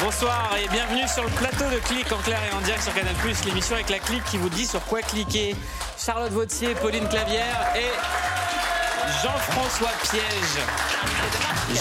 Bonsoir et bienvenue sur le plateau de Clic en clair et en direct sur Canal+, l'émission avec la clique qui vous dit sur quoi cliquer. Charlotte Vautier, Pauline Clavière et Jean-François Piège.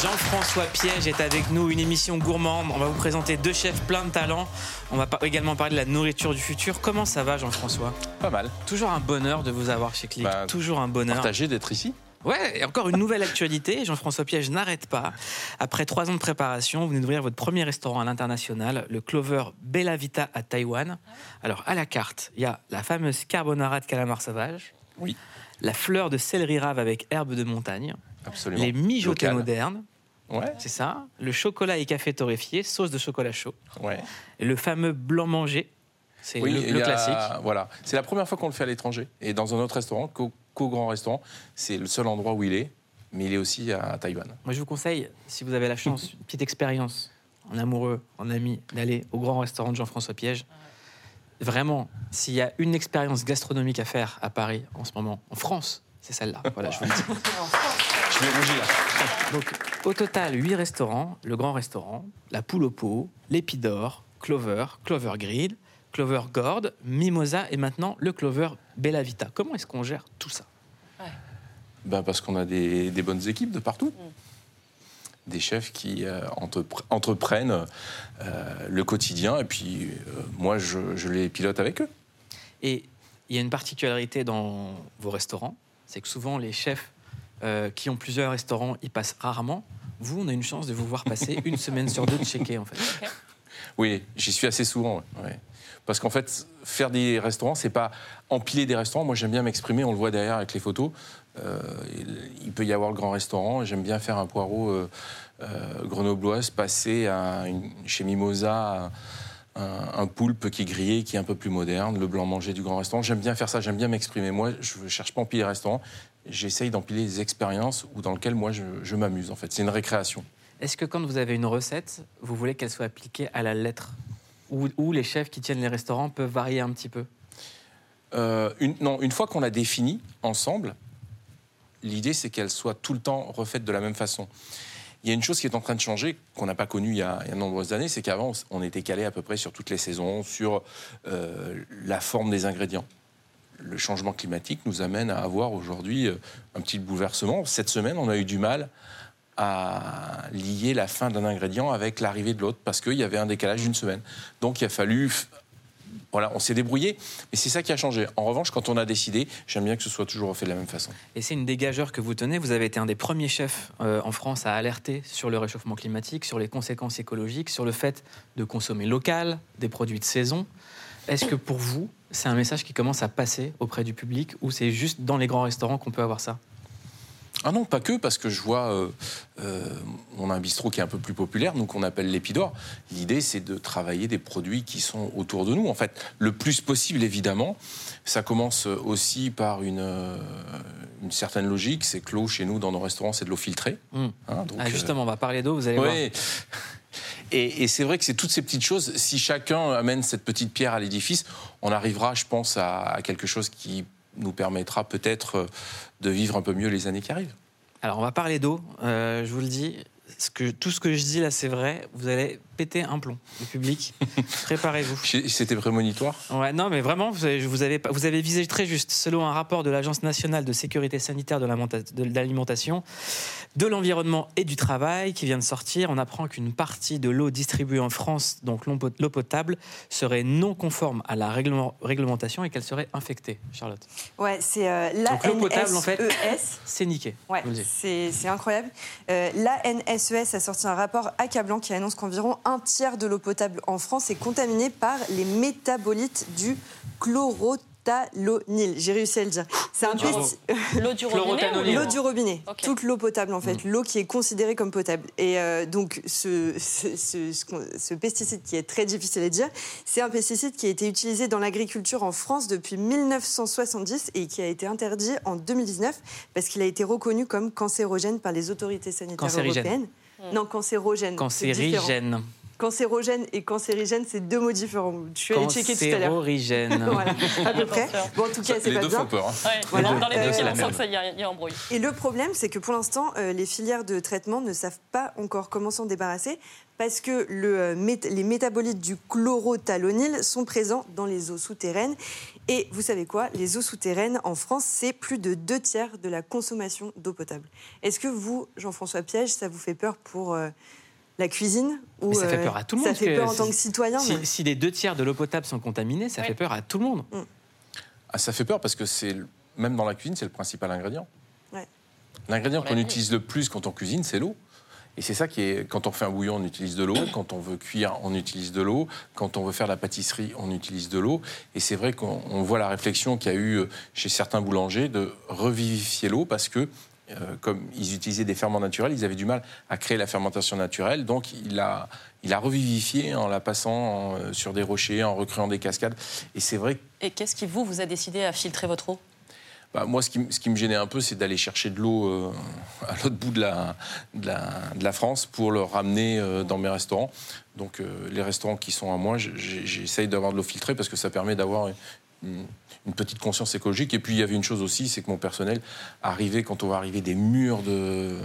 Jean-François Piège est avec nous, une émission gourmande. On va vous présenter deux chefs pleins de talent. On va également parler de la nourriture du futur. Comment ça va, Jean-François? Pas mal. Toujours un bonheur de vous avoir chez Clic. Bah, Toujours un bonheur. Partagé d'être ici. Ouais, et encore une nouvelle actualité. Jean-François Piège n'arrête pas. Après trois ans de préparation, vous venez d'ouvrir votre premier restaurant à l'international, le Clover Bella Vita à Taïwan. Alors, à la carte, il y a la fameuse carbonara de calamar sauvage, Oui, la fleur de céleri rave avec herbe de montagne, absolument. les mijotés Local. modernes, Ouais, c'est ça, le chocolat et café torréfié, sauce de chocolat chaud, ouais. et le fameux blanc manger. C'est Oui, le, a- classique. Voilà. C'est la première fois qu'on le fait à l'étranger. Et dans un autre restaurant, qu'au qu'au grand restaurant. C'est le seul endroit où il est. Mais il est aussi à Taïwan. Moi, je vous conseille, si vous avez la chance, une petite expérience en amoureux, en ami, d'aller au grand restaurant de Jean-François Piège. Vraiment, s'il y a une expérience gastronomique à faire à Paris en ce moment, en France, c'est celle-là. Voilà, je vous le dis. Je vais rougir là. Donc, au total, 8 restaurants le grand restaurant, la poule au pot, l'épidore, Clover, Clover Grill, Clover Gord, Mimosa et maintenant le Clover Bella Vita. Comment est-ce qu'on gère tout ça? Ben, parce qu'on a des, des bonnes équipes de partout. Des chefs qui euh, entrepre- entreprennent euh, le quotidien. Et puis, euh, moi, je, je les pilote avec eux. Et il y a une particularité dans vos restaurants, c'est que souvent les chefs euh, qui ont plusieurs restaurants, ils passent rarement. Vous, on a une chance de vous voir passer une semaine sur deux de checker en fait. Oui, j'y suis assez souvent. ouais. Parce qu'en fait, faire des restaurants, c'est pas empiler des restaurants. Moi, j'aime bien m'exprimer. On le voit derrière avec les photos. Euh, il- peut y avoir le grand restaurant. J'aime bien faire un poireau euh, euh, grenobloise, passer à une- chez Mimosa un, un poulpe qui est grillé, qui est un peu plus moderne, le blanc manger du grand restaurant. J'aime bien faire ça. J'aime bien m'exprimer. Moi, je ne cherche pas à empiler les restaurants. J'essaye d'empiler des expériences où, dans lesquelles moi, je, je m'amuse. En fait, c'est une récréation. Est-ce que quand vous avez une recette, vous voulez qu'elle soit appliquée à la lettre? Ou, ou les chefs qui tiennent les restaurants peuvent varier un petit peu? Euh, une, non, une fois qu'on l'a définie ensemble, l'idée c'est qu'elle soit tout le temps refaite de la même façon. Il y a une chose qui est en train de changer, qu'on n'a pas connue il y a, de nombreuses années, c'est qu'avant, on était calé à peu près sur toutes les saisons, sur euh, la forme des ingrédients. Le changement climatique nous amène à avoir aujourd'hui euh, un petit bouleversement. Cette semaine, on a eu du mal à lier la fin d'un ingrédient avec l'arrivée de l'autre, parce qu'il y avait un décalage d'une semaine. Donc il a fallu voilà, on s'est débrouillé, mais c'est ça qui a changé. En revanche, quand on a décidé, j'aime bien que ce soit toujours refait de la même façon. Et c'est une dégageur que vous tenez. Vous avez été un des premiers chefs euh, en France à alerter sur le réchauffement climatique, sur les conséquences écologiques, sur le fait de consommer local, des produits de saison. Est-ce que pour vous, c'est un message qui commence à passer auprès du public ou c'est juste dans les grands restaurants qu'on peut avoir ça? Ah non, pas que, parce que je vois, euh, euh, on a un bistrot qui est un peu plus populaire, nous qu'on appelle l'Épidore. L'idée, c'est de travailler des produits qui sont autour de nous, en fait, le plus possible, évidemment. Ça commence aussi par une, euh, une certaine logique, c'est que l'eau, chez nous, dans nos restaurants, c'est de l'eau filtrée. Hum. hein, donc, Ah, Justement, on va parler d'eau, vous allez voir. Oui. Et, et c'est vrai que c'est toutes ces petites choses. Si chacun amène cette petite pierre à l'édifice, on arrivera, je pense, à, à quelque chose qui nous permettra peut-être euh, de vivre un peu mieux les années qui arrivent. Alors, on va parler d'eau. Euh, je vous le dis, tout ce que je dis là, c'est vrai. Vous allez péter un plomb, le public. Préparez-vous. C'était prémonitoire Ouais, non, mais vraiment, vous avez, vous, avez, vous avez visé très juste. Selon un rapport de l'Agence nationale de sécurité sanitaire de l'alimentation, de l'environnement et du travail qui vient de sortir, on apprend qu'une partie de l'eau distribuée en France, donc l'eau pot- l'eau potable, serait non conforme à la réglement- réglementation et qu'elle serait infectée. Charlotte, Ouais, c'est euh, Donc, l'eau potable, en fait. l'ANSES. c'est niqué. Ouais, c'est incroyable. Euh, L'ANSES a sorti un rapport accablant qui annonce qu'environ un tiers de l'eau potable en France est contaminée par les métabolites du chlorothalonil. J'ai réussi à le dire. C'est un pesticide. L'eau du robinet. L'eau du robinet, toute l'eau potable en fait, Mm. l'eau qui est considérée comme potable. Et euh, donc ce, ce- ce- ce qu'on- ce pesticide qui est très difficile à dire, c'est un pesticide qui a été utilisé dans l'agriculture en France depuis 1970 et qui a été interdit en 2019 parce qu'il a été reconnu comme cancérogène par les autorités sanitaires européennes. Non, cancérogène. Cancérigène. Cancérogène et cancérigène, c'est deux mots différents. Je suis allée checker tout à l'heure. Cancérorigène. Voilà, à peu près. Bon, en tout cas, c'est Les pas deux bien. font peur. hein. Ouais, Voilà. dans- les deux, c'est la on sent même. qu'il y, a- il y a embrouille. Et le problème, c'est que pour l'instant, euh, les filières de traitement ne savent pas encore comment s'en débarrasser parce que le, euh, les métabolites du chlorothalonil sont présents dans les eaux souterraines. Et vous savez quoi? Les eaux souterraines en France, c'est plus de deux tiers de la consommation d'eau potable. Est-ce que vous, Jean-François Piège, ça vous fait peur pour euh, la cuisine ou, Mais ça fait euh, peur à tout le Ça monde, fait parce peur en tant que si- citoyen. Si, mais- si les deux tiers de l'eau potable sont contaminés, ça fait peur à tout le monde. Ah, ça fait peur parce que c'est même dans la cuisine, c'est le principal ingrédient. Ouais. L'ingrédient On qu'on utilise le plus quand on cuisine, c'est l'eau. Et c'est ça qui est. Quand on fait un bouillon, on utilise de l'eau. Quand on veut cuire, on utilise de l'eau. Quand on veut faire la pâtisserie, on utilise de l'eau. Et c'est vrai qu'on on voit la réflexion qu'il y a eu euh, chez certains boulangers de revivifier l'eau parce que. Euh, comme ils utilisaient des ferments naturels, ils avaient du mal à créer la fermentation naturelle. Donc, il a, il a revivifié en la passant en, euh, sur des rochers, en recréant des cascades. Et c'est vrai Et qu'est-ce qui, vous, vous a décidé à filtrer votre eau? Bah, moi, ce qui, ce qui me gênait un peu, c'est d'aller chercher de l'eau euh, à l'autre bout de la, de, la, de la France pour le ramener euh, dans mes restaurants. Donc, euh, les restaurants qui sont à moi, j'essaye d'avoir de l'eau filtrée parce que ça permet d'avoir une, petite conscience écologique. Et puis, il y avait une chose aussi, c'est que mon personnel arrivait, quand on va arriver des murs de,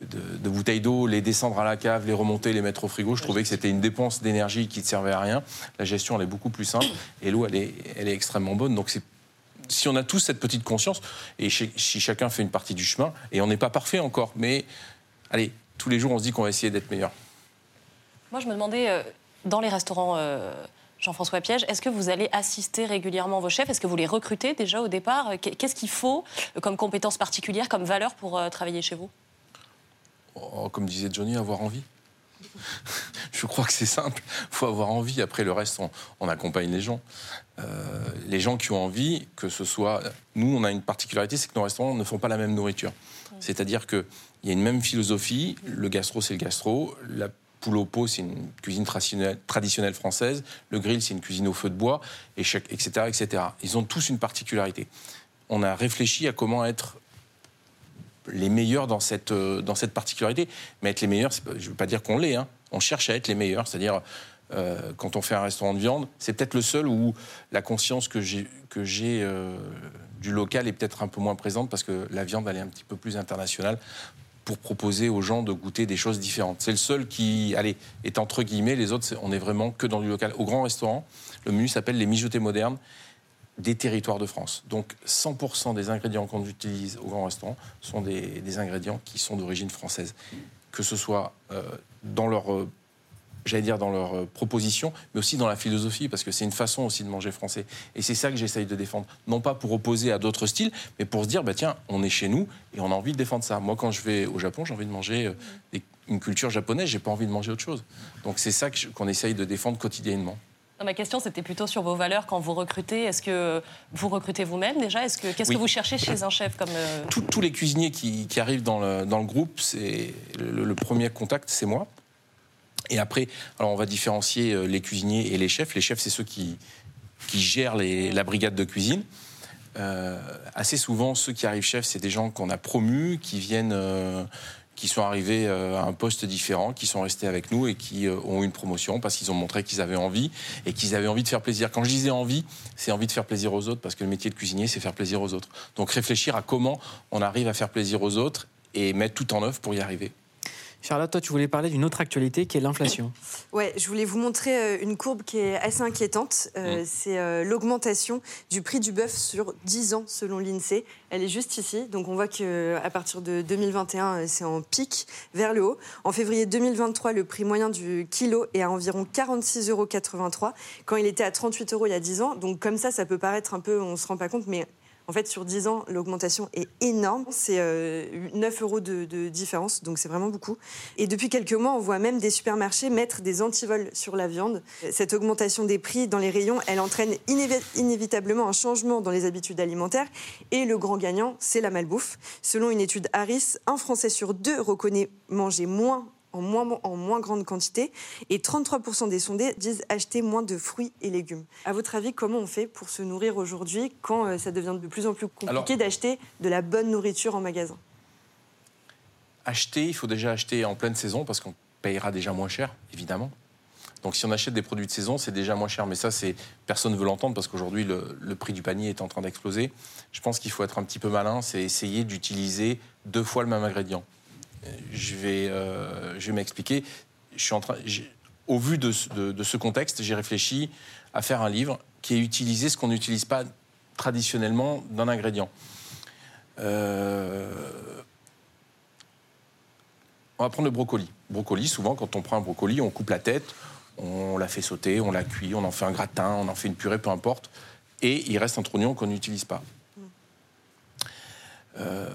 de, bouteilles d'eau, les descendre à la cave, les remonter, les mettre au frigo, je trouvais que c'était une dépense d'énergie qui ne servait à rien. La gestion, elle est beaucoup plus simple et l'eau, elle est, elle est extrêmement bonne. Donc, si on a tous cette petite conscience, et si chacun fait une partie du chemin, et on n'est pas parfait encore, mais allez, tous les jours on se dit qu'on va essayer d'être meilleur. Moi, je me demandais, euh, dans les restaurants euh, Jean-François Piège, est-ce que vous allez assister régulièrement vos chefs? Est-ce que vous les recrutez déjà au départ? Qu'est- Qu'est-ce qu'il faut euh, comme compétence particulière, comme valeur pour euh, travailler chez vous? Oh, comme disait Johnny, avoir envie. Je crois que c'est simple, il faut avoir envie. Après, le reste, on, on accompagne les gens. Euh, les gens qui ont envie, que ce soit... Nous, on a une particularité, c'est que nos restaurants ne font pas la même nourriture. C'est-à-dire qu'il y a une même philosophie. Le gastro, c'est le gastro. La poule au pot, c'est une cuisine traditionnelle, française. Le grill, c'est une cuisine au feu de bois, et etc., etc. Ils ont tous une particularité. On a réfléchi à comment être les meilleurs dans cette, euh, dans cette particularité. Mais être les meilleurs, je ne veux pas dire qu'on l'est. hein. On cherche à être les meilleurs. C'est-à-dire, euh, quand on fait un restaurant de viande, c'est peut-être le seul où la conscience que j'ai que j'ai, euh, du local est peut-être un peu moins présente parce que la viande, elle est un petit peu plus internationale pour proposer aux gens de goûter des choses différentes. C'est le seul qui, allez, est entre guillemets, les autres, on est vraiment que dans du local. Au grand restaurant, le menu s'appelle les mijotés modernes des territoires de France. Donc 100% des ingrédients qu'on utilise au grand restaurant sont des, des ingrédients qui sont d'origine française. Que ce soit euh, dans leur, euh, j'allais dire dans leur euh, proposition, mais aussi dans la philosophie, parce que c'est une façon aussi de manger français. Et c'est ça que j'essaye de défendre. Non pas pour opposer à d'autres styles, mais pour se dire, bah, tiens, on est chez nous et on a envie de défendre ça. Moi, quand je vais au Japon, j'ai envie de manger euh, des- une culture japonaise, j'ai pas envie de manger autre chose. Donc c'est ça qu'on essaye de défendre quotidiennement. Non, Ma question, c'était plutôt sur vos valeurs quand vous recrutez. Est-ce que vous recrutez vous-même déjà? Est-ce que Qu'est-ce Oui. que vous cherchez chez un chef comme euh, Tous- tous les cuisiniers qui, qui arrivent dans le, dans le groupe, c'est le, le premier contact, c'est moi. Et après, alors on va différencier euh, les cuisiniers et les chefs. Les chefs, c'est ceux qui, qui gèrent la brigade de cuisine. Euh, assez souvent, ceux qui arrivent chefs, c'est des gens qu'on a promus, qui viennent, euh, qui sont arrivés à un poste différent, qui sont restés avec nous et qui euh, ont eu une promotion parce qu'ils ont montré qu'ils avaient envie et qu'ils avaient envie de faire plaisir. Quand je disais envie, c'est envie de faire plaisir aux autres parce que le métier de cuisinier, c'est faire plaisir aux autres. Donc réfléchir à comment on arrive à faire plaisir aux autres et mettre tout en œuvre pour y arriver. Charlotte, toi, tu voulais parler d'une autre actualité qui est l'inflation. Ouais, je voulais vous montrer euh, une courbe qui est assez inquiétante. Euh, C'est euh, l'augmentation du prix du bœuf sur 10 ans selon l'INSEE. Elle est juste ici. Donc on voit qu'à partir de 2021, euh, c'est en pic vers le haut. En février 2023, le prix moyen du kilo est à environ 46,83 euros quand il était à 38 euros il y a 10 ans. Donc comme ça, ça peut paraître un peu, on se rend pas compte, mais En fait, sur 10 ans, l'augmentation est énorme. C'est euh, 9 euros de, différence, donc c'est vraiment beaucoup. Et depuis quelques mois, on voit même des supermarchés mettre des antivols sur la viande. Cette augmentation des prix dans les rayons, elle entraîne inévi- inévitablement un changement dans les habitudes alimentaires. Et le grand gagnant, c'est la malbouffe. Selon une étude Harris, un Français sur deux reconnaît manger moins en moins, en moins grande quantité et 33% des sondés disent acheter moins de fruits et légumes. À votre avis, comment on fait pour se nourrir aujourd'hui quand euh, ça devient de plus en plus compliqué d'acheter de la bonne nourriture en magasin? Acheter, il faut déjà acheter en pleine saison parce qu'on payera déjà moins cher, évidemment. Donc si on achète des produits de saison, c'est déjà moins cher. Mais ça, c'est personne ne veut l'entendre parce qu'aujourd'hui, le, le prix du panier est en train d'exploser. Je pense qu'il faut être un petit peu malin, c'est essayer d'utiliser deux fois le même ingrédient. Je vais, euh, vais m'expliquer. Au vu de, ce- contexte, j'ai réfléchi à faire un livre qui est utilisé ce qu'on n'utilise pas traditionnellement d'un ingrédient. Euh, on va prendre le brocoli. Brocoli, souvent, quand on prend un brocoli, on coupe la tête, on la fait sauter, on la cuit, on en fait un gratin, on en fait une purée, peu importe. Et il reste un trognon qu'on n'utilise pas. Euh,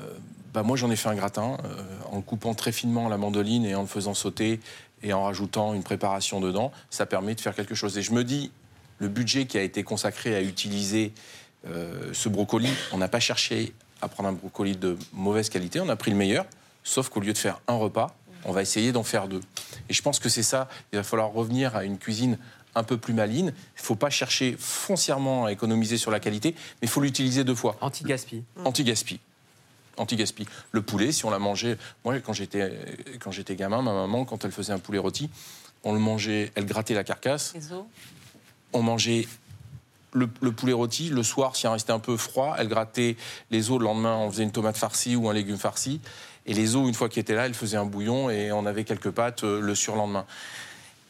bah moi, j'en ai fait un gratin euh, en coupant très finement la mandoline et en le faisant sauter et en rajoutant une préparation dedans. Ça permet de faire quelque chose. Et je me dis, le budget qui a été consacré à utiliser euh, ce brocoli, on n'a pas cherché à prendre un brocoli de mauvaise qualité, on a pris le meilleur, sauf qu'au lieu de faire un repas, on va essayer d'en faire deux. Et je pense que c'est ça, il va falloir revenir à une cuisine un peu plus maligne. Il ne faut pas chercher foncièrement à économiser sur la qualité, mais il faut l'utiliser deux fois. Anti-gaspi. Anti-gaspi. Anti-gaspi. Le poulet, si on l'a mangé, moi quand j'étais quand j'étais gamin, ma maman quand elle faisait un poulet rôti, on le mangeait, elle grattait la carcasse, Les os. on mangeait le, le poulet rôti. Le soir, s'il restait un peu froid, elle grattait les os. Le lendemain, on faisait une tomate farcie ou un légume farci. Et les os, une fois qu'ils étaient là, elle faisait un bouillon et on avait quelques pâtes euh, le surlendemain.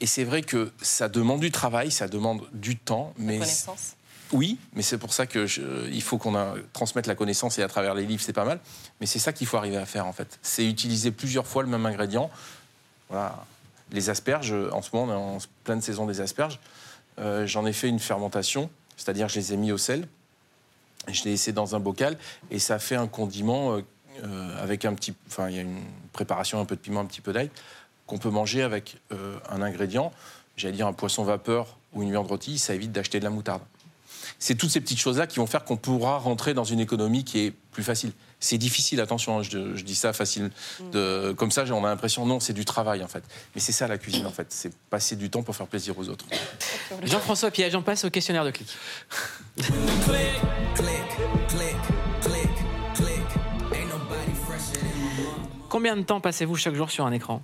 Et c'est vrai que ça demande du travail, ça demande du temps, mais Connaissance. Oui, mais c'est pour ça que il faut qu'on transmette la connaissance et à travers les livres, c'est pas mal. Mais c'est ça qu'il faut arriver à faire en fait. C'est utiliser plusieurs fois le même ingrédient. Voilà. Les asperges, en ce moment, on est en pleine saison des asperges. Euh, J'en ai fait une fermentation, c'est-à-dire je les ai mis au sel. Je l'ai laissé dans un bocal et ça fait un condiment euh, euh, avec un petit. Enfin, il y a une préparation, un peu de piment, un petit peu d'ail, qu'on peut manger avec un ingrédient. J'allais dire un poisson vapeur ou une viande rôtie, ça évite d'acheter de la moutarde. C'est toutes ces petites choses-là qui vont faire qu'on pourra rentrer dans une économie qui est plus facile. C'est difficile, attention, hein, je, je dis ça facile. De, comme ça, on a l'impression, non, c'est du travail en fait. Mais c'est ça la cuisine en fait, c'est passer du temps pour faire plaisir aux autres. Jean-François Piège, on passe au questionnaire de clic. Combien de temps passez-vous chaque jour sur un écran?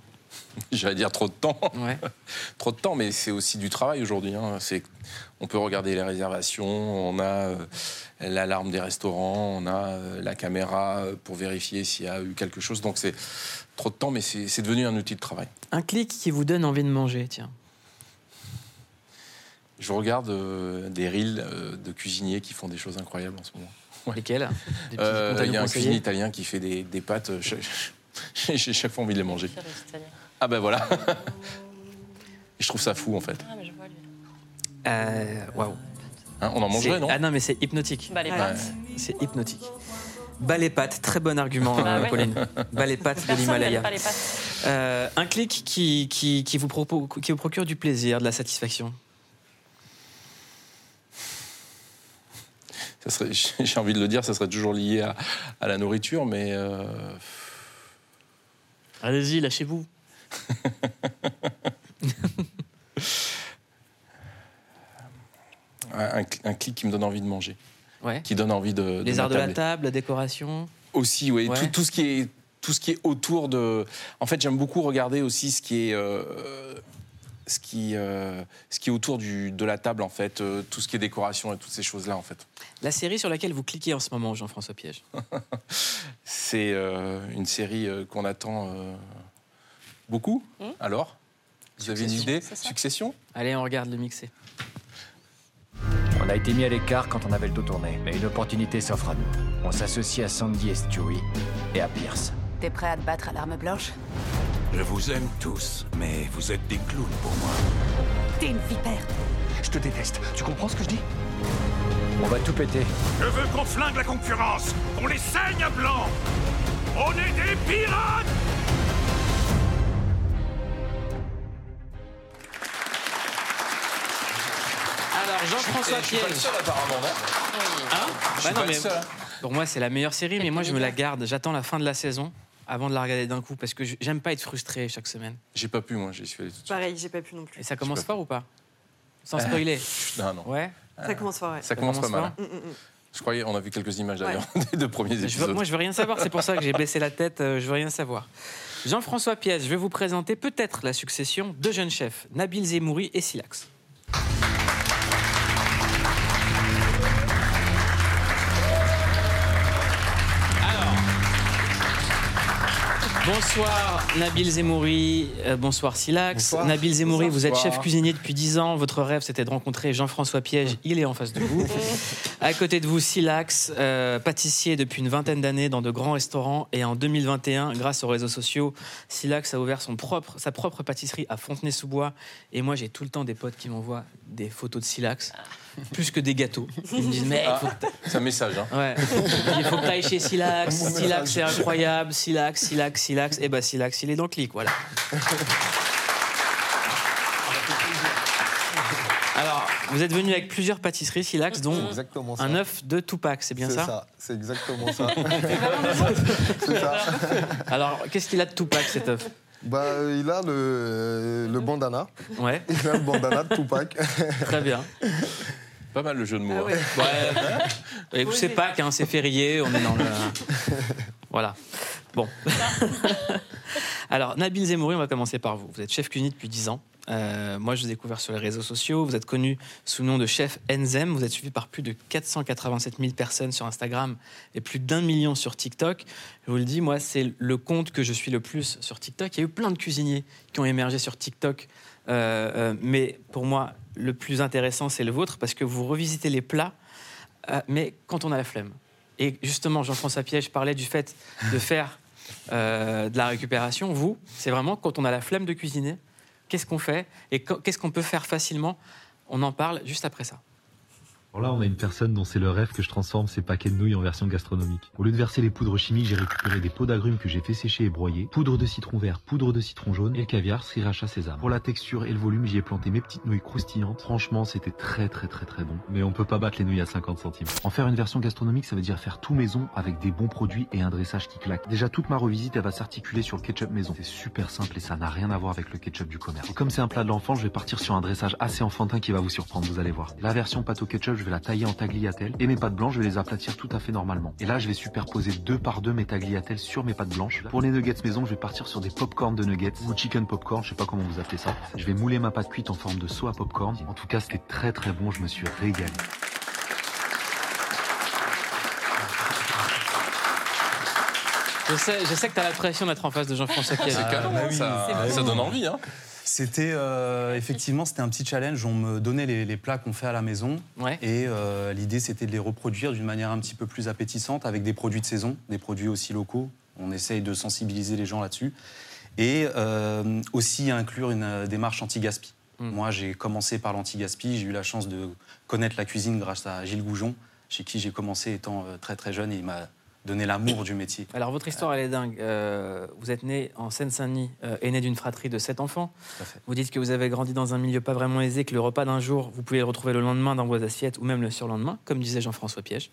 J'allais dire trop de temps. Ouais. trop de temps, mais c'est aussi du travail aujourd'hui. hein. C'est, on peut regarder les réservations, on a euh, l'alarme des restaurants, on a euh, la caméra euh, pour vérifier s'il y a eu quelque chose. Donc c'est trop de temps, mais c'est, c'est devenu un outil de travail. Un clic qui vous donne envie de manger, tiens. Je regarde euh, des reels euh, de cuisiniers qui font des choses incroyables en ce moment. Ouais. Lesquels? Euh, Il y a un cuisinier italien qui fait des, des pâtes. J'ai, j'ai chaque fois envie de les manger. Ah ben voilà. Je trouve ça fou en fait. Ah, mais je vois lui. Euh, Waouh. Hein, on en mangerait, C'est- non Ah non, mais c'est hypnotique. Bah, les Ouais. pâtes. C'est hypnotique. Bas les pattes, très bon argument, Bah euh, ouais. Pauline. Bas les pattes de Personne l'Himalaya. pas les. Euh, un clic qui, qui, qui vous propo- qui vous procure du plaisir, de la satisfaction. Ça serait, j'ai envie de le dire, ça serait toujours lié à, à la nourriture, mais euh, Allez-y, lâchez-vous. un, un clic qui me donne envie de manger, Ouais. qui donne envie de. de Les arts de la table, la décoration. Aussi, oui. Ouais. Tout, tout ce qui est tout ce qui est autour de. En fait, j'aime beaucoup regarder aussi ce qui est. euh, ce qui, euh, ce qui est autour du, de la table, en fait, euh, tout ce qui est décoration et toutes ces choses-là, en fait. La série sur laquelle vous cliquez en ce moment, Jean-François Piège. C'est une série qu'on attend beaucoup. Hmm. Alors Vous avez une Succession, idée Succession Allez, on regarde le mixé. On a été mis à l'écart quand on avait le dos tourné, mais une opportunité s'offre à nous. On s'associe à Sandy et Stewie et à Pierce. T'es prêt à te battre à l'arme blanche? Je vous aime tous, mais vous êtes des clowns pour moi. T'es une vipère. Je te déteste. Tu comprends ce que je dis? On va tout péter. Je veux qu'on flingue la concurrence, qu'on les saigne à blanc. On est des pirates Jean-François Je suis pas le Piège. seul apparemment, non Hein Je suis Bah non, pas le seul. hein. Pour moi, c'est la meilleure série, mais moi, je me la garde. J'attends la fin de la saison avant de la regarder d'un coup parce que je- j'aime pas être frustré chaque semaine. J'ai pas pu, moi, j'y suis allé tout de suite. Pareil, j'ai pas pu non plus. Et ça commence fort ou pas? Sans spoiler. Non, non. Ouais. Ça commence fort, ouais. Ça commence pas mal. Mm, mm, mm. Je croyais, on a vu quelques images d'ailleurs des deux premiers Je veux- épisodes. moi, je veux rien savoir. C'est pour ça que j'ai baissé la tête. euh, je veux rien savoir. Jean-François Piège, je vais vous présenter peut-être la succession de jeunes chefs, Nabil Zemouri et Silax. Bonsoir Nabil Zemouri, euh, bonsoir Silax. Bonsoir. Nabil Zemouri, vous êtes chef cuisinier depuis 10 ans. Votre rêve, c'était de rencontrer Jean-François Piège. Il est en face de vous. À côté de vous, Silax, euh, pâtissier depuis une vingtaine d'années dans de grands restaurants. Et en 2021, grâce aux réseaux sociaux, Silax a ouvert son propre, sa propre pâtisserie à Fontenay-sous-Bois. Et moi, j'ai tout le temps des potes qui m'envoient des photos de Silax, plus que des gâteaux. Ils me disent, mais il faut que t'a- C'est un message. Hein. Ouais. Il faut que tu ailles chez Silax. Silax, c'est incroyable. Silax, Silax, Silax. Et bah, Silax, il est dans le clic, voilà. Alors, vous êtes venu avec plusieurs pâtisseries Silax, dont ça. un œuf de Tupac, c'est bien C'est ça, ça, c'est exactement ça. c'est ça. Alors, qu'est-ce qu'il a de Tupac, cet œuf? Bah, euh, il a le, le bandana. Ouais, Il a le bandana de Tupac. très bien. Pas mal le jeu de mots. Ah hein. ouais. Et c'est Pâques, hein, c'est férié, on est dans le. Voilà. Bon. Alors, Nabil Zemouri, on va commencer par vous. Vous êtes chef cuisinier depuis 10 ans. Euh, moi, je vous ai découvert sur les réseaux sociaux. Vous êtes connu sous le nom de chef Enzem. Vous êtes suivi par plus de 487 000 personnes sur Instagram et plus d'un million sur TikTok. Je vous le dis, moi, c'est le compte que je suis le plus sur TikTok. Il y a eu plein de cuisiniers qui ont émergé sur TikTok. Euh, euh, mais pour moi, le plus intéressant, c'est le vôtre parce que vous revisitez les plats, mais quand on a la flemme. Et justement, Jean-François Piège parlait du fait de faire de la récupération. Vous, c'est vraiment quand on a la flemme de cuisiner, qu'est-ce qu'on fait et qu- qu'est-ce qu'on peut faire facilement? On en parle juste après ça. Alors là, on a une personne dont c'est le rêve que je transforme ces paquets de nouilles en version gastronomique. Au lieu de verser les poudres chimiques, j'ai récupéré des pots d'agrumes que j'ai fait sécher et broyer, poudre de citron vert, poudre de citron jaune et caviar, sriracha sésame. Pour la texture et le volume, j'y ai planté mes petites nouilles croustillantes. Franchement, c'était très très très très bon. Mais on peut pas battre les nouilles à 50 centimes. En faire une version gastronomique, ça veut dire faire tout maison avec des bons produits et un dressage qui claque. Déjà, toute ma revisite, elle va s'articuler sur ketchup maison. C'est super simple et ça n'a rien à voir avec le ketchup du commerce. Comme c'est un plat de l'enfant, je vais partir sur un dressage assez enfantin qui va vous surprendre, vous allez voir. La version pâte au ketchup, vais la tailler en tagliatelle et mes pâtes blanches, je vais les aplatir tout à fait normalement. Et là, je vais superposer deux par deux mes tagliatelles sur mes pâtes blanches. Pour les nuggets maison, je vais partir sur des popcorn de nuggets ou chicken popcorn, je sais pas comment vous appelez ça. Je vais mouler ma pâte cuite en forme de saut à popcorn. En tout cas, c'était très très bon, je me suis régalé. Je sais, je sais que tu as la pression d'être en face de Jean-François. C'est canon, bah hein, oui, ça, donne envie. Hein. C'était euh, effectivement c'était un petit challenge. On me donnait les, les plats qu'on fait à la maison Ouais. et euh, l'idée c'était de les reproduire d'une manière un petit peu plus appétissante avec des produits de saison, des produits aussi locaux. On essaye de sensibiliser les gens là-dessus et euh, aussi inclure une démarche anti-gaspi. Mm. Moi j'ai commencé par l'anti-gaspi. J'ai eu la chance de connaître la cuisine grâce à Gilles Goujon, chez qui j'ai commencé étant très très jeune et il m'a donné l'amour du métier. Alors, votre histoire, elle est dingue. Euh, vous êtes né en Seine-Saint-Denis, euh, aîné d'une fratrie de sept enfants. Vous dites que vous avez grandi dans un milieu pas vraiment aisé, que le repas d'un jour, vous pouvez le retrouver le lendemain dans vos assiettes ou même le surlendemain, comme disait Jean-François Piège.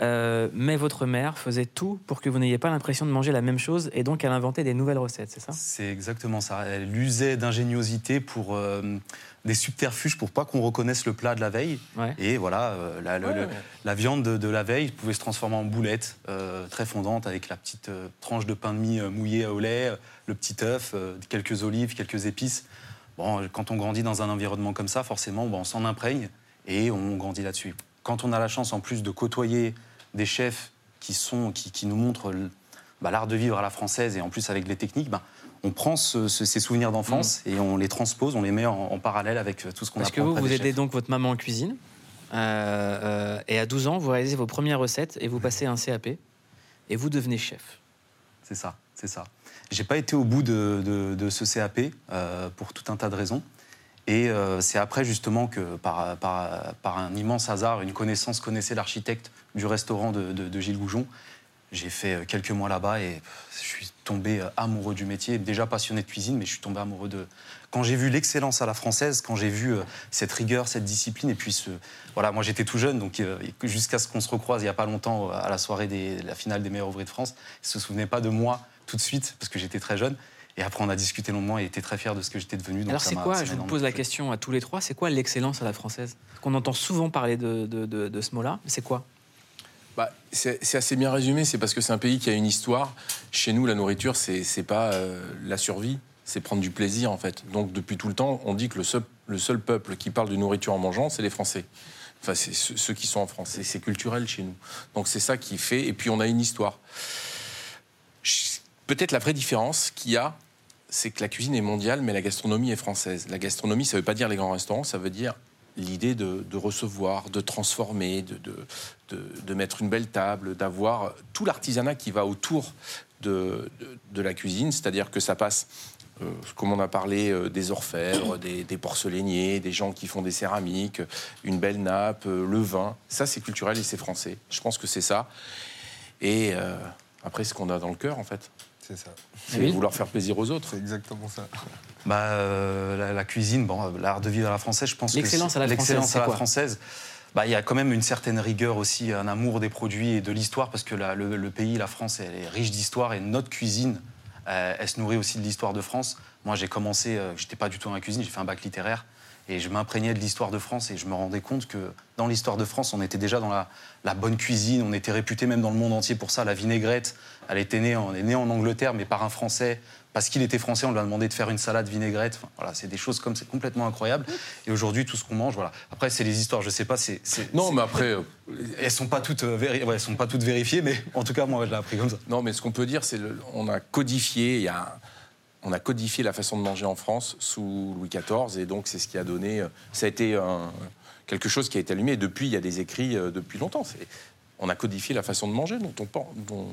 Euh, mais votre mère faisait tout pour que vous n'ayez pas l'impression de manger la même chose et donc elle inventait des nouvelles recettes, c'est ça? C'est exactement ça. Elle usait d'ingéniosité pour euh, des subterfuges pour pas qu'on reconnaisse le plat de la veille. Ouais. Et voilà, euh, la, le- le- la viande de, de la veille pouvait se transformer en boulette euh, très fondante avec la petite euh, tranche de pain de mie mouillé au lait, le petit œuf, euh, quelques olives, quelques épices. Bon, quand on grandit dans un environnement comme ça, forcément, bon, on s'en imprègne et on grandit là-dessus. Quand on a la chance en plus de côtoyer des chefs qui, sont, qui, qui nous montrent le- bah, l'art de vivre à la française et en plus avec les techniques, bah, on prend ce- ce- ces souvenirs d'enfance et on les transpose, on les met en, en parallèle avec euh, tout ce qu'on Parce apprend que vous, vous aidez chefs. donc votre maman en cuisine. euh, euh, et à 12 ans, vous réalisez vos premières recettes et vous passez un CAP. Et vous devenez chef. C'est ça, c'est ça. J'ai pas été au bout de, de- de ce CAP euh, pour tout un tas de raisons. Et c'est après justement que par, par- par un immense hasard, une connaissance connaissait l'architecte du restaurant de, de- Gilles Goujon. J'ai fait quelques mois là-bas et je suis tombé euh, amoureux du métier, déjà passionné de cuisine, mais je suis tombé amoureux de... Quand j'ai vu l'excellence à la française, quand j'ai vu euh, cette rigueur, cette discipline, et puis ce... Voilà, moi j'étais tout jeune, donc euh, jusqu'à ce qu'on se recroise il n'y a pas longtemps à la soirée de la finale des meilleurs ouvriers de France, il ne se souvenait pas de moi tout de suite, parce que j'étais très jeune. Et après, on a discuté longuement et était très fier de ce que j'étais devenu. donc Alors c'est quoi, je vous pose la question à tous les trois, c'est quoi l'excellence à la française? Qu'on entend souvent parler de, de- de- de ce mot-là, mais c'est quoi? Bah, c'est c'est assez bien résumé, c'est parce que c'est un pays qui a une histoire. Chez nous, la nourriture, c'est pas euh, la survie, c'est prendre du plaisir en fait. Donc depuis tout le temps, on dit que le seul, le seul peuple qui parle de nourriture en mangeant, c'est les Français. Enfin, c'est ceux qui sont en France. C'est- culturel chez nous. Donc c'est ça qui fait. Et puis on a une histoire. Peut-être la vraie différence qu'il y a, c'est que la cuisine est mondiale, mais la gastronomie est française. La gastronomie, ça ne veut pas dire les grands restaurants, ça veut dire l'idée de, de recevoir, de transformer, de, de- de mettre une belle table, d'avoir tout l'artisanat qui va autour de, de- de la cuisine, c'est-à-dire que ça passe, euh, comme on a parlé, euh, des orfèvres, des, des porcelainiers, des gens qui font des céramiques, une belle nappe, euh, le vin. Ça, c'est culturel et c'est français. Je pense que c'est ça. Et euh, après, ce qu'on a dans le cœur, en fait. C'est ça. C'est Oui. vouloir faire plaisir aux autres. C'est exactement ça. Bah, euh, la, la cuisine, bon, l'art de vivre à la française, je pense que L'excellence c'est- à la l'excellence à la quoi française. Bah, y a quand même une certaine rigueur aussi, un amour des produits et de l'histoire, parce que le, pays, la France, elle est riche d'histoire et notre cuisine, euh, elle se nourrit aussi de l'histoire de France. Moi, j'ai commencé, euh, j'étais pas du tout dans la cuisine, j'ai fait un bac littéraire et je m'imprégnais de l'histoire de France et je me rendais compte que dans l'histoire de France, on était déjà dans la, bonne cuisine, on était réputé même dans le monde entier pour ça. La vinaigrette, elle était née en Angleterre, mais par un Français. Parce qu'il était français, on lui a demandé de faire une salade vinaigrette. Enfin, voilà, c'est des choses comme c'est complètement incroyable. Et aujourd'hui, tout ce qu'on mange, voilà. Après, c'est les histoires, je sais pas, c'est. c'est- Non, c'est- mais après, euh, elles sont pas toutes, euh, véri- ouais, elles sont pas toutes vérifiées, mais en tout cas, moi, je l'ai appris comme ça. Non, mais ce qu'on peut dire, c'est le- on a codifié, il y a, on a codifié la façon de manger en France sous Louis XIV, et donc c'est ce qui a donné. euh, Ça a été un- quelque chose qui a été allumé. Et depuis, il y a des écrits depuis longtemps. C'est- On a codifié la façon de manger dont on pense. Dont...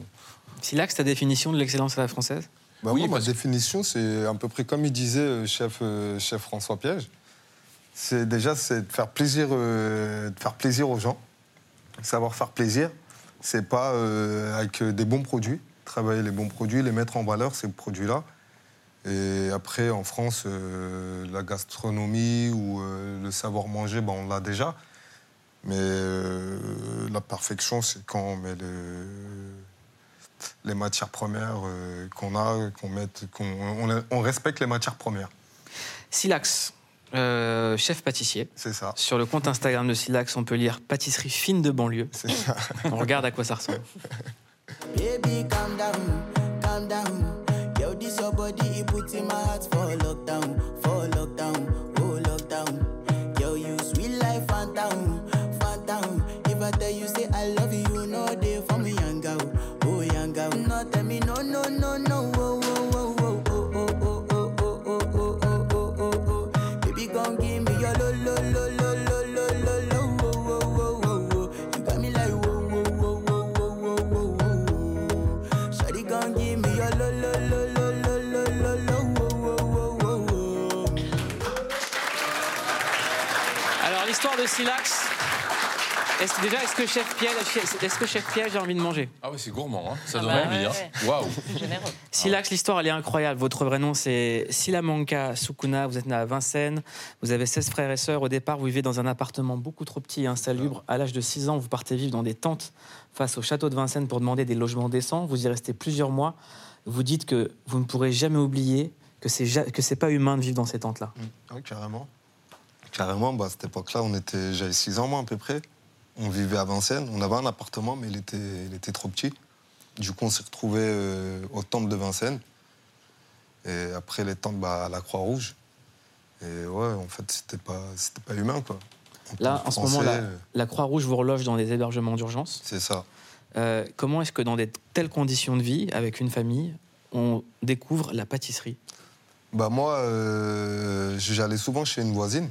Silax, ta définition de l'excellence à la française? Bah, Oui, moi, ma parce définition, c'est à peu près comme il disait euh, chef, euh, chef François Piège. C'est déjà c'est de faire plaisir, euh, de faire plaisir aux gens, savoir faire plaisir. C'est pas euh, avec des bons produits, travailler les bons produits, les mettre en valeur ces produits-là. Et après, en France, euh, la gastronomie ou le savoir manger, ben, on l'a déjà. Mais la perfection, c'est quand on met le, les matières premières euh, qu'on a, qu'on mette, qu'on on, on respecte les matières premières. Silax, euh, chef pâtissier. C'est ça. Sur le compte Instagram de Silax, on peut lire pâtisserie fine de banlieue. C'est ça. On regarde à quoi ça ressemble. Baby, calm down, calm down. Yo, this your body, it puts in my heart for lockdown, for lockdown, oh lockdown. Yo, you sweet life, phantom, phantom. If I tell you Silax. Est-ce, déjà, est-ce que chef Piège, est-ce que chef Piège a envie de manger? Ah ouais, c'est gourmand, hein. ça Ah donne bah envie. ouais, hein. Waouh Généreux. Silax, l'histoire, elle est incroyable. Votre vrai nom, c'est Silamanka Sukuna. Vous êtes né à Vincennes. Vous avez 16 frères et sœurs. Au départ, vous vivez dans un appartement beaucoup trop petit et insalubre. À l'âge de 6 ans, vous partez vivre dans des tentes face au château de Vincennes pour demander des logements décents. Vous y restez plusieurs mois. Vous dites que vous ne pourrez jamais oublier que c'est ja- que c'est pas humain de vivre dans ces tentes-là. Oui, carrément. Carrément, bah, à cette époque-là, on était, j'avais 6 ans, moi, à peu près. On vivait à Vincennes. On avait un appartement, mais il était, il était trop petit. Du coup, on s'est retrouvés euh, au temple de Vincennes. Et après les temples, bah, à la Croix-Rouge. Et ouais, en fait, c'était pas, c'était pas humain, quoi. En Là, en ce moment, la, euh, la Croix-Rouge vous reloge dans des hébergements d'urgence. C'est ça. Euh, comment est-ce que dans des telles conditions de vie, avec une famille, on découvre la pâtisserie? Bah moi, euh, j'allais souvent chez une voisine,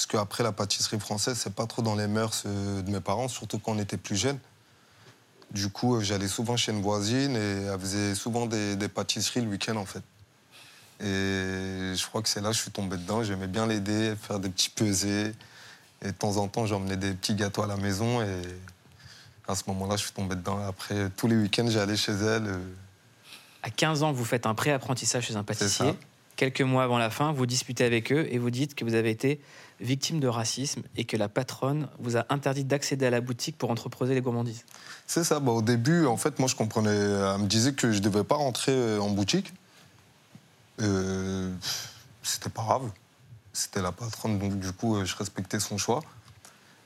parce qu'après la pâtisserie française, c'est pas trop dans les mœurs euh, de mes parents, surtout quand on était plus jeune. Du coup, euh, j'allais souvent chez une voisine et elle faisait souvent des, des pâtisseries le week-end en fait. Et je crois que c'est là que je suis tombé dedans. J'aimais bien l'aider, faire des petits pesées. Et de temps en temps, j'emmenais des petits gâteaux à la maison. Et à ce moment-là, je suis tombé dedans. Après, tous les week-ends, j'allais chez elle. euh, À 15 ans, vous faites un pré-apprentissage chez un pâtissier. Quelques mois avant la fin, vous disputez avec eux et vous dites que vous avez été victime de racisme et que la patronne vous a interdit d'accéder à la boutique pour entreposer les gourmandises. C'est ça. Bah, au début, en fait, moi, je comprenais. Elle me disait que je ne devais pas rentrer euh, en boutique. Euh, C'était pas grave. C'était la patronne, donc du coup, euh, je respectais son choix.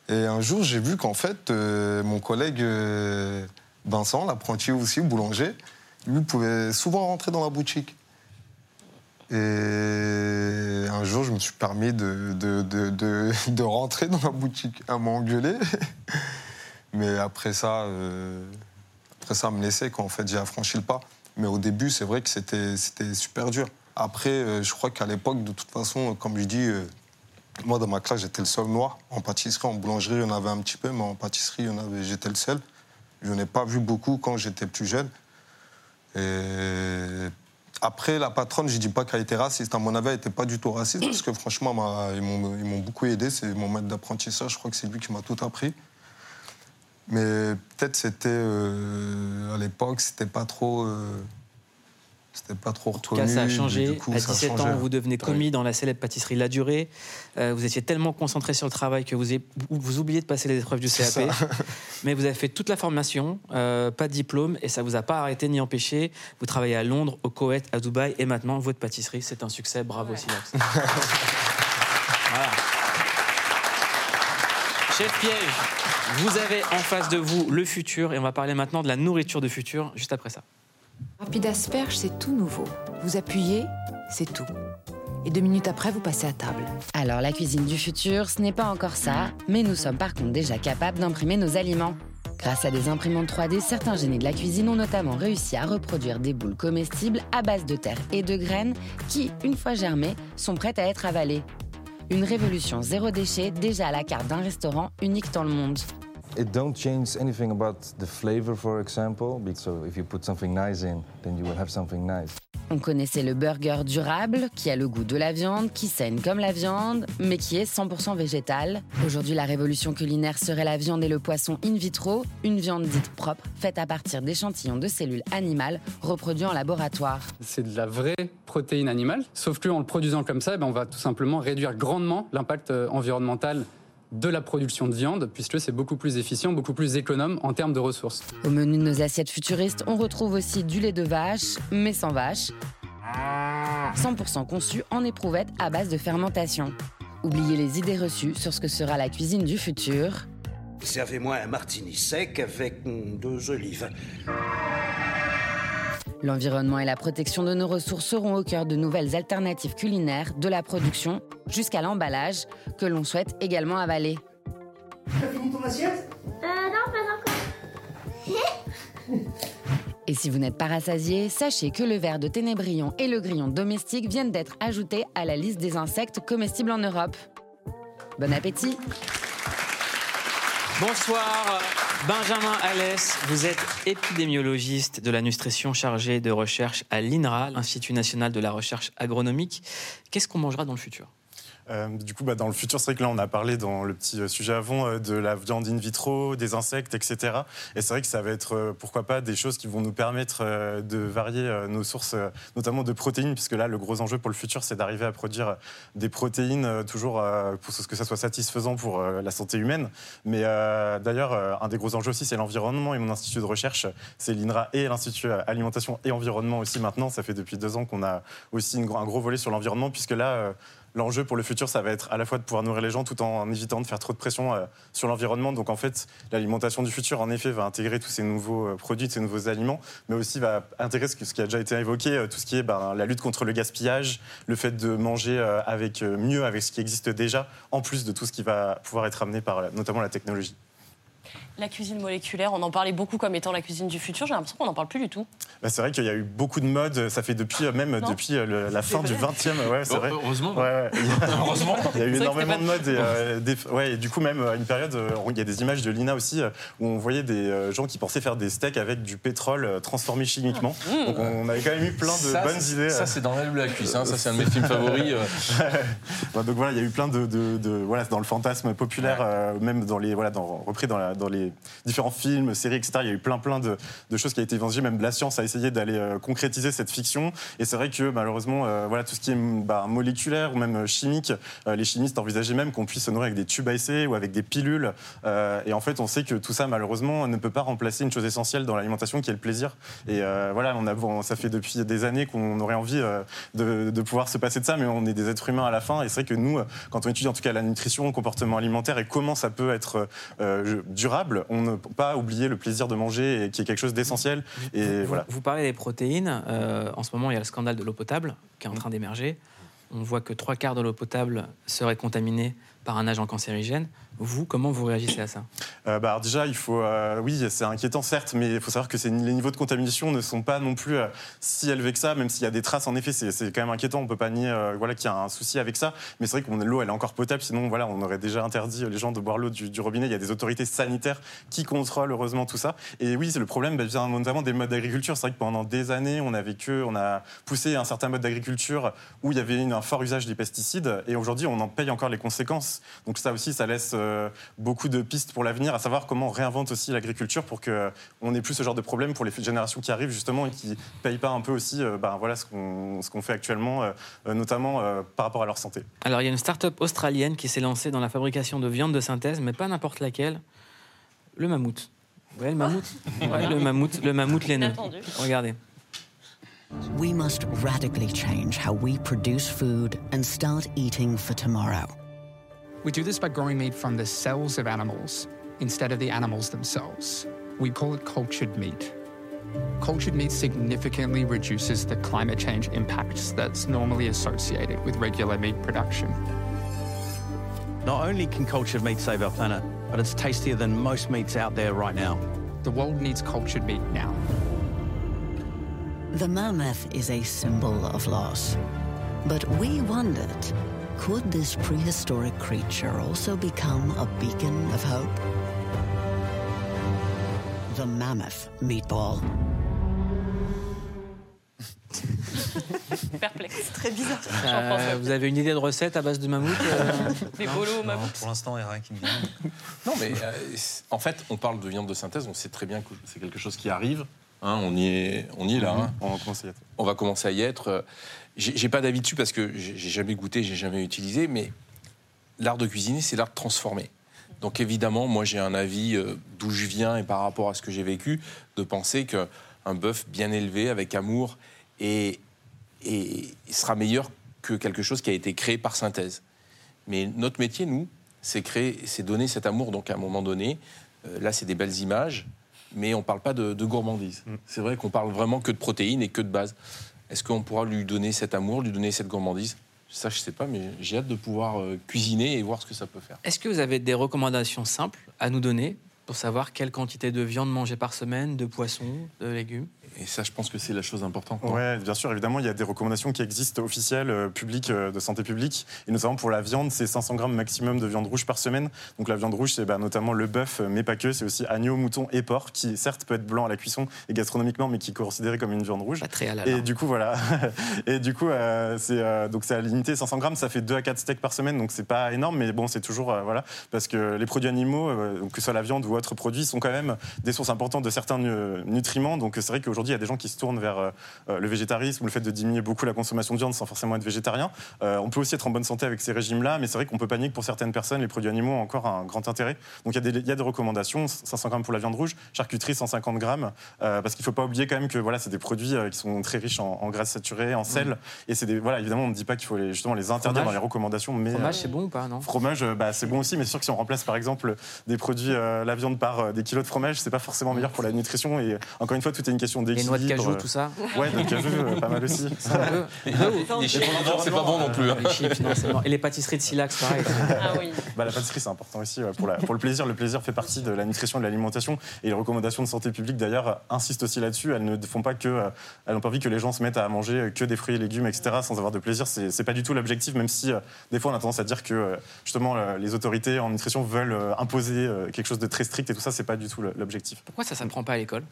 Et un jour, j'ai vu qu'en fait, euh, mon collègue euh, Vincent, l'apprenti aussi, boulanger, lui pouvait souvent rentrer dans la boutique. Et un jour, je me suis permis de, de, de- de- rentrer dans la boutique. Elle m'a engueulé. Mais après ça, euh, après ça, me laissait quand fait j'ai affranchi le pas. Mais au début, c'est vrai que c'était super dur. Après, euh, je crois qu'à l'époque, de toute façon, comme je dis, euh, moi dans ma classe, j'étais le seul noir. En pâtisserie, en boulangerie, il y en avait un petit peu, mais en pâtisserie, j'étais le seul. Je n'ai pas vu beaucoup quand j'étais plus jeune. Et après, la patronne, je dis pas qu'elle était raciste. À mon avis, elle n'était pas du tout raciste, parce que franchement, ils m'ont beaucoup aidé. C'est mon maître d'apprentissage, je crois que c'est lui qui m'a tout appris. Mais peut-être c'était euh, à l'époque, c'était pas trop, euh, c'était pas trop En tout cas, ça a changé. à 17 ans, vous devenez commis dans la célèbre pâtisserie La Durée. Euh, vous étiez tellement concentré sur le travail que vous, vous oubliez de passer les épreuves du CAP. Mais vous avez fait toute la formation, euh, pas de diplôme, et ça vous a pas arrêté ni empêché. Vous travaillez à Londres, au Koweït, à Dubaï, et maintenant, votre pâtisserie, c'est un succès. Bravo. Voilà. Chef Piège, vous avez en face de vous le futur, et on va parler maintenant de la nourriture de futur, juste après ça. Rapide asperge, c'est tout nouveau. Vous appuyez, c'est tout. Et deux minutes après, vous passez à table. Alors la cuisine du futur, ce n'est pas encore ça, mais nous sommes par contre déjà capables d'imprimer nos aliments. Grâce à des imprimantes 3D, certains génies de la cuisine ont notamment réussi à reproduire des boules comestibles à base de terre et de graines qui, une fois germées, sont prêtes à être avalées. Une révolution zéro déchet déjà à la carte d'un restaurant unique dans le monde. It don't change anything about the flavor, for example. Because so if you put something nice in, then you will have something nice. On connaissait le burger durable, qui a le goût de la viande, qui saigne comme la viande, mais qui est 100% végétal. Aujourd'hui, la révolution culinaire serait la viande et le poisson in vitro, une viande dite propre, faite à partir d'échantillons de cellules animales reproduits en laboratoire. C'est de la vraie protéine animale, sauf qu'en le produisant comme ça, ben, on va tout simplement réduire grandement l'impact euh, environnemental de la production de viande, puisque c'est beaucoup plus efficient, beaucoup plus économe en termes de ressources. Au menu de nos assiettes futuristes, on retrouve aussi du lait de vache, mais sans vache. 100% conçu en éprouvette à base de fermentation. Oubliez les idées reçues sur ce que sera la cuisine du futur. Servez-moi un martini sec avec deux olives. L'environnement et la protection de nos ressources seront au cœur de nouvelles alternatives culinaires, de la production jusqu'à l'emballage, que l'on souhaite également avaler. T'as fini ton assiette Euh, non, pas encore. Et si vous n'êtes pas rassasié, sachez que le ver de ténébrion et le grillon domestique viennent d'être ajoutés à la liste des insectes comestibles en Europe. Bon appétit Bonsoir, Benjamin Alès. Vous êtes épidémiologiste de la nutrition chargé de recherche à l'INRA, l'Institut national de la recherche agronomique. Qu'est-ce qu'on mangera dans le futur? Euh, du coup, bah, dans le futur, c'est vrai que là, on a parlé dans le petit euh, sujet avant euh, de la viande in vitro, des insectes, etc. Et c'est vrai que ça va être, pourquoi pas, des choses qui vont nous permettre de varier nos sources, notamment de protéines, puisque là, le gros enjeu pour le futur, c'est d'arriver à produire des protéines toujours pour que ça soit satisfaisant pour la santé humaine. Mais d'ailleurs, un des gros enjeux aussi, c'est l'environnement. Et mon institut de recherche, c'est l'INRA et l'Institut Alimentation et Environnement aussi maintenant. Ça fait depuis deux ans qu'on a aussi un gros volet sur l'environnement, puisque là, L'enjeu pour le futur, ça va être à la fois de pouvoir nourrir les gens tout en évitant de faire trop de pression euh, sur l'environnement. Donc en fait, l'alimentation du futur, en effet, va intégrer tous ces nouveaux euh, produits, ces nouveaux aliments, mais aussi va intégrer ce, qui a déjà été évoqué, euh, tout ce qui est ben, la lutte contre le gaspillage, le fait de manger avec mieux, avec ce qui existe déjà, en plus de tout ce qui va pouvoir être amené par notamment la technologie. La cuisine moléculaire, on en parlait beaucoup comme étant la cuisine du futur. J'ai l'impression qu'on n'en parle plus du tout. Bah, c'est vrai qu'il y a eu beaucoup de modes. Ça fait depuis euh, même Non. depuis euh, le- la fin du 20e. Ouais, c'est Oh, vrai. heureusement. Ouais, ouais. Il y a- Heureusement. Il y a eu énormément de modes. Et, euh, des- ouais, et du coup, même à une période, il y a des images de Lina aussi où on voyait des gens qui pensaient faire des steaks avec du pétrole transformé chimiquement. Mmh. Donc on avait quand même eu plein de Ça, bonnes idées. ça, c'est dans l'aile de la cuisse, hein. Ça, c'est un de mes films favoris, donc voilà, il y a eu plein de, de- de- voilà, dans le fantasme populaire, euh, même dans les voilà, dans, repris dans, la- dans les différents films, séries, etc. Il y a eu plein plein de, choses qui ont été évangées. Même la science a essayé d'aller euh, concrétiser cette fiction. Et c'est vrai que malheureusement, euh, voilà, tout ce qui est bah, moléculaire ou même euh, chimique, les chimistes envisageaient même qu'on puisse se nourrir avec des tubes à essai ou avec des pilules. Et en fait, on sait que tout ça, malheureusement, ne peut pas remplacer une chose essentielle dans l'alimentation qui est le plaisir. Et voilà, on a, ça fait depuis des années qu'on aurait envie de, pouvoir se passer de ça, mais on est des êtres humains à la fin. Et c'est vrai que nous, quand on étudie en tout cas la nutrition, le comportement alimentaire et comment ça peut être euh, on ne peut pas oublier le plaisir de manger et qui est quelque chose d'essentiel. Et vous, voilà. vous parlez des protéines. euh, en ce moment, il y a le scandale de l'eau potable qui est en train d'émerger. On voit que trois quarts de l'eau potable serait contaminée par un agent cancérigène. Vous, comment vous réagissez à ça? Euh, bah, déjà, il faut, euh, oui, c'est inquiétant certes, mais il faut savoir que les niveaux de contamination ne sont pas non plus euh, si élevés que ça, même s'il y a des traces. En effet, c'est quand même inquiétant. On peut pas nier, voilà, qu'il y a un souci avec ça. Mais c'est vrai que l'eau, elle est encore potable. Sinon, voilà, on aurait déjà interdit les gens de boire l'eau du, robinet. Il y a des autorités sanitaires qui contrôlent heureusement tout ça. Et oui, c'est le problème bah, vient notamment des modes d'agriculture. C'est vrai que pendant des années, on a vécu, on a poussé un certain mode d'agriculture où il y avait un fort usage des pesticides. Et aujourd'hui, on en paye encore les conséquences. Donc ça aussi, ça laisse beaucoup de pistes pour l'avenir, à savoir comment on réinvente aussi l'agriculture pour qu'on n'ait plus ce genre de problème pour les générations qui arrivent justement et qui ne payent pas un peu aussi euh, ben, voilà, ce qu'on ce qu'on fait actuellement, euh, euh, notamment euh, par rapport à leur santé. Alors, il y a une start-up australienne qui s'est lancée dans la fabrication de viande de synthèse, mais pas n'importe laquelle. Le mammouth. Vous voyez le mammouth Ouais, le mammouth, le mammouth laineux. Regardez. We must radically change how we produce food and start eating for tomorrow. We do this by growing meat from the cells of animals instead of the animals themselves. We call it cultured meat. Cultured meat significantly reduces the climate change impacts that's normally associated with regular meat production. Not only can cultured meat save our planet, but it's tastier than most meats out there right now. The world needs cultured meat now. The mammoth is a symbol of loss. But we wondered could this prehistoric creature also become a beacon of hope? The mammoth meatball. Perplexe. Très bizarre. Euh, vous avez une idée de recette à base de mammouth euh Des bolos au mammouth. Pour l'instant, il n'y a rien qui me vient. Non, mais euh, en fait, on parle de viande de synthèse, on sait très bien que c'est quelque chose qui arrive. hein, on, y est, on y est là. Hein. On va commencer à y être. On va commencer à y être. J'ai pas d'avis dessus parce que j'ai jamais goûté, j'ai jamais utilisé, mais l'art de cuisiner, c'est l'art de transformer. Donc évidemment, moi j'ai un avis euh, d'où je viens et par rapport à ce que j'ai vécu, de penser qu'un bœuf bien élevé, avec amour, et, et sera meilleur que quelque chose qui a été créé par synthèse. Mais notre métier, nous, c'est créer, c'est donner cet amour. Donc à un moment donné, euh, là c'est des belles images, mais on parle pas de, de gourmandise. C'est vrai qu'on parle vraiment que de protéines et que de base. Est-ce qu'on pourra lui donner cet amour, lui donner cette gourmandise? Ça, je sais pas, mais j'ai hâte de pouvoir euh, cuisiner et voir ce que ça peut faire. Est-ce que vous avez des recommandations simples à nous donner pour savoir quelle quantité de viande manger par semaine, de poisson, de légumes? Et ça, je pense que c'est la chose importante. Ouais, bien sûr, évidemment, il y a des recommandations qui existent officielles, euh, publiques, euh, de santé publique. Et notamment pour la viande, c'est 500 grammes maximum de viande rouge par semaine. Donc la viande rouge, c'est bah, notamment le bœuf, euh, mais pas que. C'est aussi agneau, mouton et porc, qui certes peut être blanc à la cuisson et gastronomiquement, mais qui est considéré comme une viande rouge. Pas très halal, Et hein. du coup, voilà. et du coup, euh, c'est euh, donc c'est à limiter 500 grammes, ça fait 2 à 4 steaks par semaine, donc c'est pas énorme, mais bon, c'est toujours euh, voilà, parce que les produits animaux, euh, que ce soit la viande ou autres produits, sont quand même des sources importantes de certains nu- nutriments. Donc c'est vrai qu'aujourd'hui, il y a des gens qui se tournent vers euh, euh, le végétarisme ou le fait de diminuer beaucoup la consommation de viande sans forcément être végétarien. Euh, on peut aussi être en bonne santé avec ces régimes-là, mais c'est vrai qu'on peut que pour certaines personnes, les produits animaux ont encore un grand intérêt. Donc il y, a des- il y a des recommandations 500 grammes pour la viande rouge, charcuterie 150 grammes, parce qu'il faut pas oublier quand même que voilà, c'est des produits qui sont très riches en, en graisses saturées, en sel, et c'est des voilà, évidemment, on ne dit pas qu'il faut les, justement les interdire Fromage dans les recommandations, mais Fromage, c'est bon ou pas, non? Fromage, bah, c'est bon aussi, mais c'est sûr que si on remplace par exemple des produits, euh, la viande par euh, des kilos de fromage, c'est pas forcément meilleur pour la nutrition. Et encore une fois, tout est une question d'équilibre. Noix de cajou, tout ça Ouais, de cajou, euh, pas mal aussi. Les chips, c'est pas bon non plus. hein. Les chips, non, c'est mort. Et les pâtisseries de silax, pareil. Bah, la pâtisserie, c'est important aussi pour, la- pour le plaisir. Le plaisir fait partie de la nutrition et de l'alimentation. Et les recommandations de santé publique, d'ailleurs, insistent aussi là-dessus. Elles ne font pas que. euh, elles n'ont pas envie que les gens se mettent à manger que des fruits et légumes, etc., sans avoir de plaisir. C'est pas du tout l'objectif, même si euh, des fois on a tendance à dire que justement les autorités en nutrition veulent imposer quelque chose de très strict et tout ça, c'est pas du tout l'objectif. Pourquoi ça, ça ne prend pas à l'école?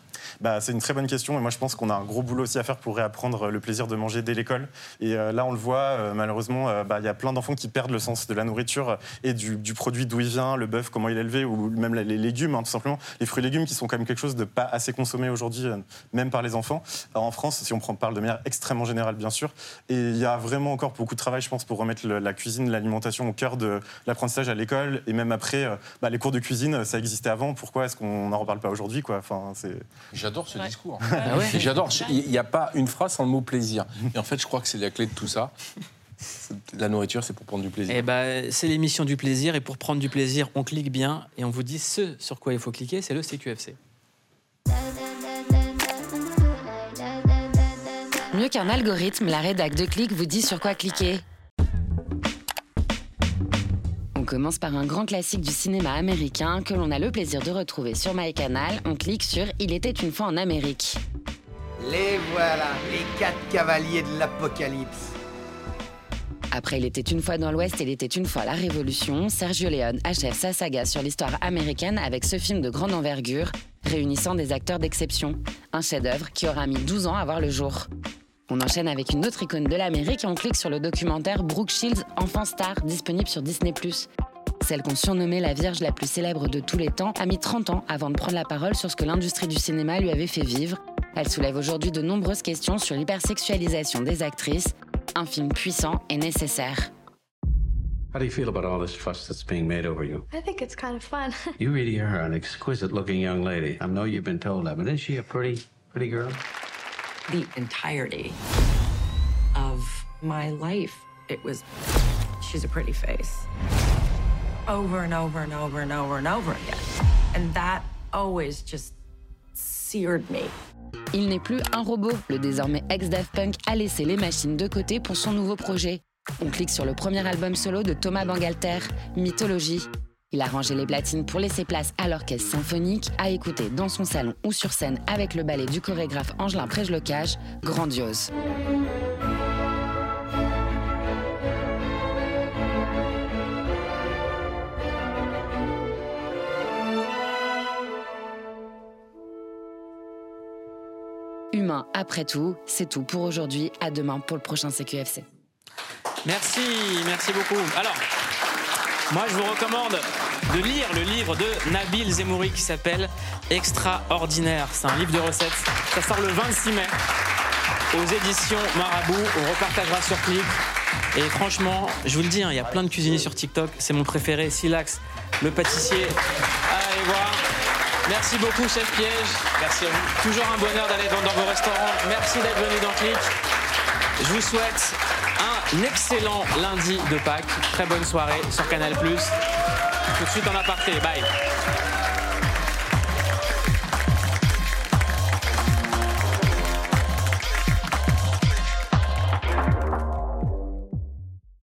Bah, C'est une très bonne question et moi je pense qu'on a un gros boulot aussi à faire pour réapprendre le plaisir de manger dès l'école. Et euh, là on le voit, euh, malheureusement, euh, bah, il y a plein d'enfants qui perdent le sens de la nourriture et du, du produit d'où il vient, le bœuf, comment il est élevé, ou même les légumes, hein, tout simplement. Les fruits et légumes qui sont quand même quelque chose de pas assez consommé aujourd'hui, euh, même par les enfants. Alors, en France, si on prend, parle de manière extrêmement générale, bien sûr, et il y a vraiment encore beaucoup de travail, je pense, pour remettre le- la cuisine, l'alimentation au cœur de l'apprentissage à l'école et même après, euh, bah, les cours de cuisine, ça existait avant. Pourquoi est-ce qu'on n'en reparle pas aujourd'hui, quoi? Enfin, c'est. J'adore ce discours. Ah ouais Et J'adore. Il n'y a pas une phrase sans le mot plaisir. Et en fait, je crois que c'est la clé de tout ça. La nourriture, c'est pour prendre du plaisir. Eh ben, c'est l'émission du plaisir. Et pour prendre du plaisir, on clique bien et on vous dit ce sur quoi il faut cliquer, c'est le CQFC. Mieux qu'un algorithme, la rédac de Click vous dit sur quoi cliquer. On commence par un grand classique du cinéma américain que l'on a le plaisir de retrouver sur MyCanal. On clique sur Il était une fois en Amérique. Les voilà, les quatre cavaliers de l'apocalypse. Après Il était une fois dans l'Ouest, Il était une fois la Révolution, Sergio Leone achève sa saga sur l'histoire américaine avec ce film de grande envergure, réunissant des acteurs d'exception. Un chef-d'œuvre qui aura mis 12 ans à voir le jour. On enchaîne avec une autre icône de l'Amérique et on clique sur le documentaire Brooke Shields, Enfant Star, disponible sur Disney+. Celle qu'on surnommait la Vierge la plus célèbre de tous les temps a mis 30 ans avant de prendre la parole sur ce que l'industrie du cinéma lui avait fait vivre. Elle soulève aujourd'hui de nombreuses questions sur l'hypersexualisation des actrices, un film puissant et nécessaire. How do you feel about all this fuss that's being made over you? I think it's kind of fun. You really are an exquisite looking young lady. I know you've been told that, but isn't she a pretty, pretty girl? the entirety of my life. It was, she's a pretty face. Over and over and over and over and over again. And that always just seared me. Il n'est plus un robot. Le désormais ex-Daft Punk a laissé les machines de côté pour son nouveau projet. On clique sur le premier album solo de Thomas Bangalter, Mythologie. Il a rangé les platines pour laisser place à l'orchestre symphonique, à écouter dans son salon ou sur scène avec le ballet du chorégraphe Angelin Prejlocage, grandiose. Après tout, c'est tout pour aujourd'hui. À demain pour le prochain CQFC. Merci, merci beaucoup. Alors, moi je vous recommande de lire le livre de Nabil Zemouri qui s'appelle Extraordinaire. C'est un livre de recettes. Ça sort le 26 mai aux éditions Marabout. On repartagera sur Click. Et franchement, je vous le dis, hein, il y a plein de cuisiniers sur TikTok. C'est mon préféré, Silax, le pâtissier. Allez voir. Merci beaucoup, chef Piège. Merci à vous. Toujours un bonheur d'aller dans, dans vos restaurants. Merci d'être venu dans Click. Je vous souhaite un excellent lundi de Pâques. Très bonne soirée sur Canal+. Tout de suite en aparté. Bye.